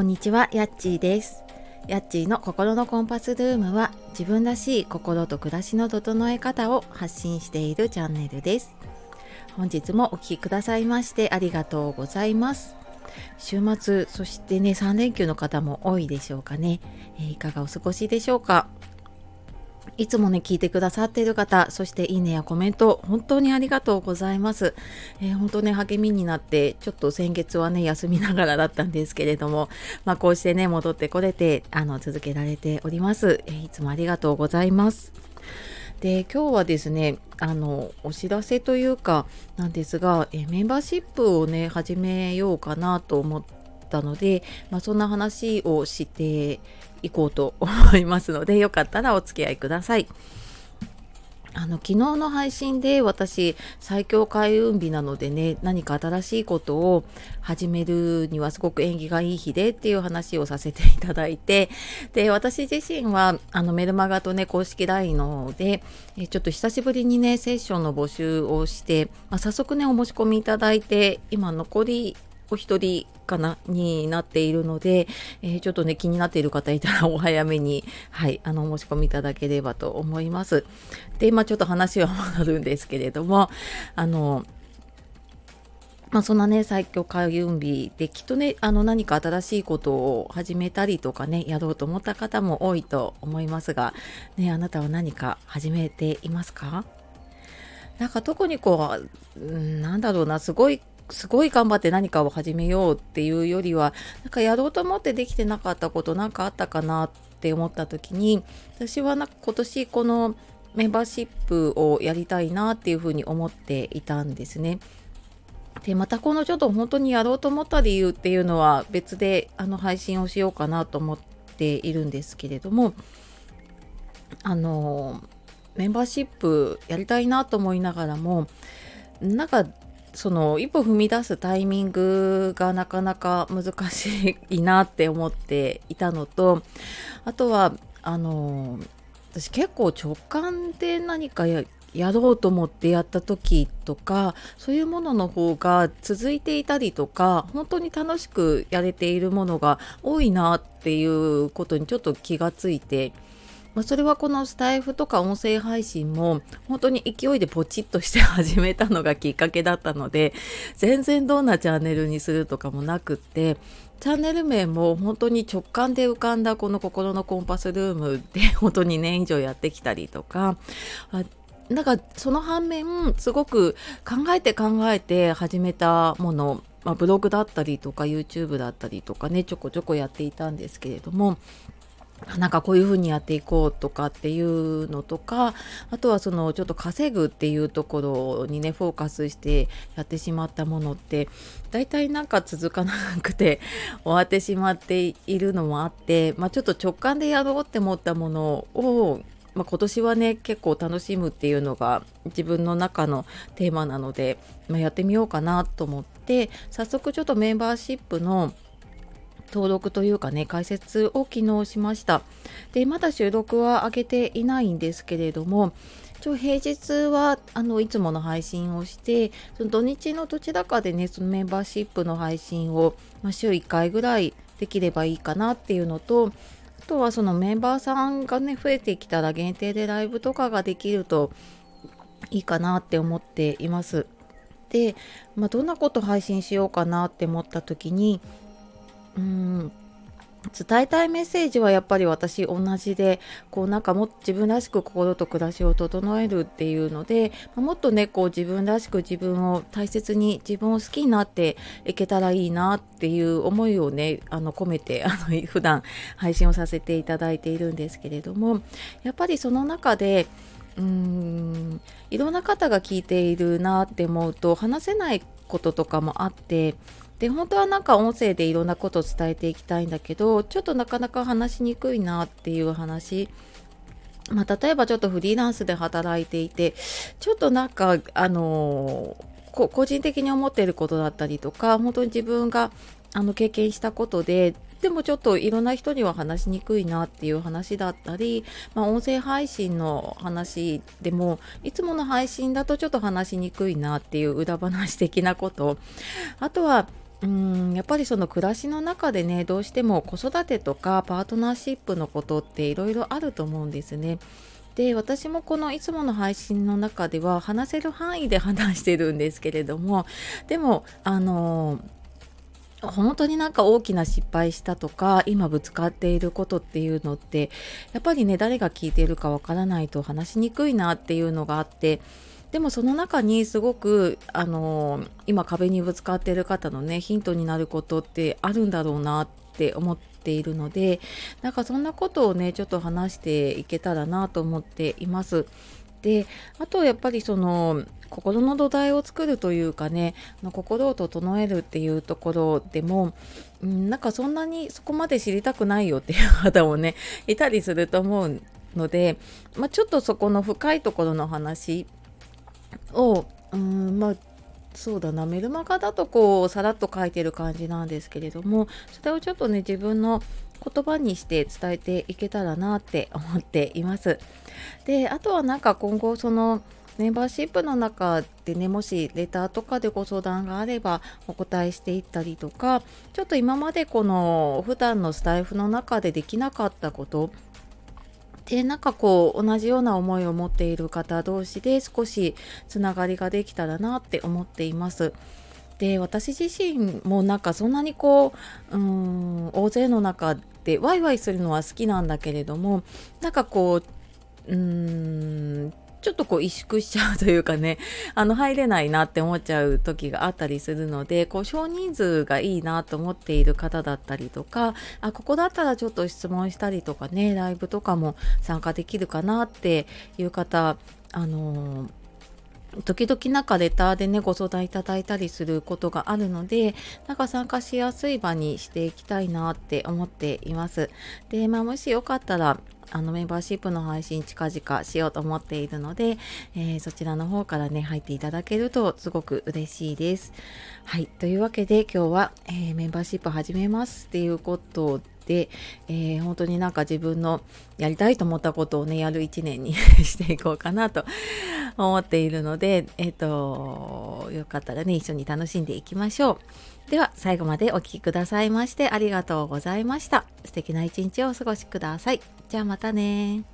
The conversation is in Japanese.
こんにちは、やっちーです。やっちーの心のコンパスルームは自分らしい心と暮らしの整え方を発信しているチャンネルです。本日もお聴きくださいましてありがとうございます。週末、そしてね、3連休の方も多いでしょうかね。えーいかがお過ごしでしょうか？いつもね、聞いてくださっている方、そしていいねやコメント、本当にありがとうございます。えー本当ね、励みになって、ちょっと先月はね、休みながらだったんですけれども、まあ、こうしてね、戻ってこれて、あの、続けられております。えーいつもありがとうございます。で、今日はですね、あの、お知らせというか、なんですが、えーメンバーシップをね、始めようかなと思ったので、まあ、そんな話をしていこうと思いますので、よかったらお付き合いください。あの昨日の配信で私最強開運日なのでね何か新しいことを始めるにはすごく縁起がいい日でっていう話をさせていただいてで私自身はあのメルマガとね公式 LINE のでえちょっと久しぶりにねセッションの募集をして、まあ、早速ねお申し込みいただいて今残りお一人かなになっているので、えーちょっとね気になっている方いたら お早めにはいあのお申し込みいただければと思います。でまあちょっと話は戻るんですけれどもあのまあ、そんなね最強開運日できっとねあの何か新しいことを始めたりとかねやろうと思った方も多いと思いますがねあなたは何か始めていますか？なんか特にこう、うんなんだろうなすごいすごい頑張って何かを始めようっていうよりはなんかやろうと思ってできてなかったことなんかあったかなって思った時に私はなんか今年このメンバーシップをやりたいなっていうふうに思っていたんですね。でまたこのちょっと本当にやろうと思った理由っていうのは別であの配信をしようかなと思っているんですけれどもあのメンバーシップやりたいなと思いながらもなんかその一歩踏み出すタイミングがなかなか難しいなって思っていたのとあとはあの私結構直感で何かやろうと思ってやった時とかそういうものの方が続いていたりとか本当に楽しくやれているものが多いなっていうことにちょっと気がついて。まあ、それはこのスタイフとか音声配信も本当に勢いでポチッとして始めたのがきっかけだったので全然どんなチャンネルにするとかもなくってチャンネル名も本当に直感で浮かんだこの心のコンパスルームで 本当に2年以上やってきたりとかあなんかその反面すごく考えて考えて始めたもの、まあ、ブログだったりとか YouTube だったりとかねちょこちょこやっていたんですけれどもなんかこういうふうにやっていこうとかっていうのとかあとはそのちょっと稼ぐっていうところにねフォーカスしてやってしまったものって大体なんか続かなくて 終わってしまっているのもあって、まあ、ちょっと直感でやろうって思ったものをまあ、今年はね結構楽しむっていうのが自分の中のテーマなので、まあ、やってみようかなと思って早速ちょっとメンバーシップの登録というかね解説を昨日しましたでまだ収録は上げていないんですけれども一応平日はあのいつもの配信をしてその土日のどちらかでねそのメンバーシップの配信を、まあ、週1回ぐらいできればいいかなっていうのとあとはそのメンバーさんがね増えてきたら限定でライブとかができるといいかなって思っています。で、まあ、どんなこと配信しようかなって思った時にうん。伝えたいメッセージはやっぱり私同じでこうなんかもっと自分らしく心と暮らしを整えるっていうのでもっとねこう自分らしく自分を大切に自分を好きになっていけたらいいなっていう思いをねあの込めて あの普段配信をさせていただいているんですけれどもやっぱりその中でうーんいろんな方が聞いているなって思うと話せないこととかもあってで本当はなんか音声でいろんなことを伝えていきたいんだけどちょっとなかなか話しにくいなっていう話。まあ、例えばちょっとフリーランスで働いていてちょっとなんかあのこ個人的に思っていることだったりとか本当に自分があの経験したことででもちょっといろんな人には話しにくいなっていう話だったり、まあ、音声配信の話でもいつもの配信だとちょっと話しにくいなっていう裏話的なこと。あとはうんやっぱりその暮らしの中でねどうしても子育てとかパートナーシップのことっていろいろあると思うんですね。で私もこのいつもの配信の中では話せる範囲で話してるんですけれどもでもあの本当になんか大きな失敗したとか今ぶつかっていることっていうのってやっぱりね誰が聞いているかわからないと話しにくいなっていうのがあってでもその中にすごくあの今壁にぶつかっている方のねヒントになることってあるんだろうなって思っているのでなんかそんなことをねちょっと話していけたらなと思っています。であとやっぱりその心の土台を作るというかね心を整えるっていうところでも、うん、なんかそんなにそこまで知りたくないよっていう方もねいたりすると思うので、まあ、ちょっとそこの深いところの話を、うん、まあそうだなメルマガだとこうさらっと書いてる感じなんですけれどもそれをちょっとね自分の言葉にして伝えていけたらなって思っています。であとはなんか今後そのメンバーシップの中でねもしレターとかでご相談があればお答えしていったりとかちょっと今までこの普段のスタイフの中でできなかったことでなんかこう同じような思いを持っている方同士で少しつながりができたらなって思っています。で私自身もなんかそんなにこううん大勢の中でワイワイするのは好きなんだけれどもなんかこううーんちょっとこう萎縮しちゃうというかね あの入れないなって思っちゃう時があったりするのでこう少人数がいいなと思っている方だったりとかあここだったらちょっと質問したりとかねライブとかも参加できるかなっていう方あのー時々なんかレターでねご相談いただいたりすることがあるのでなんか参加しやすい場にしていきたいなって思っています。でまあもしよかったらあのメンバーシップの配信近々しようと思っているので、えー、そちらの方からね入っていただけるとすごく嬉しいです。はいというわけで今日は、えー、メンバーシップ始めますっていうことで、えー、本当になんか自分のやりたいと思ったことをねやる一年に していこうかなと 思っているのでえっ、とよかったらね一緒に楽しんでいきましょう。では最後までお聴きくださいましてありがとうございました。素敵な一日をお過ごしください。じゃあまたね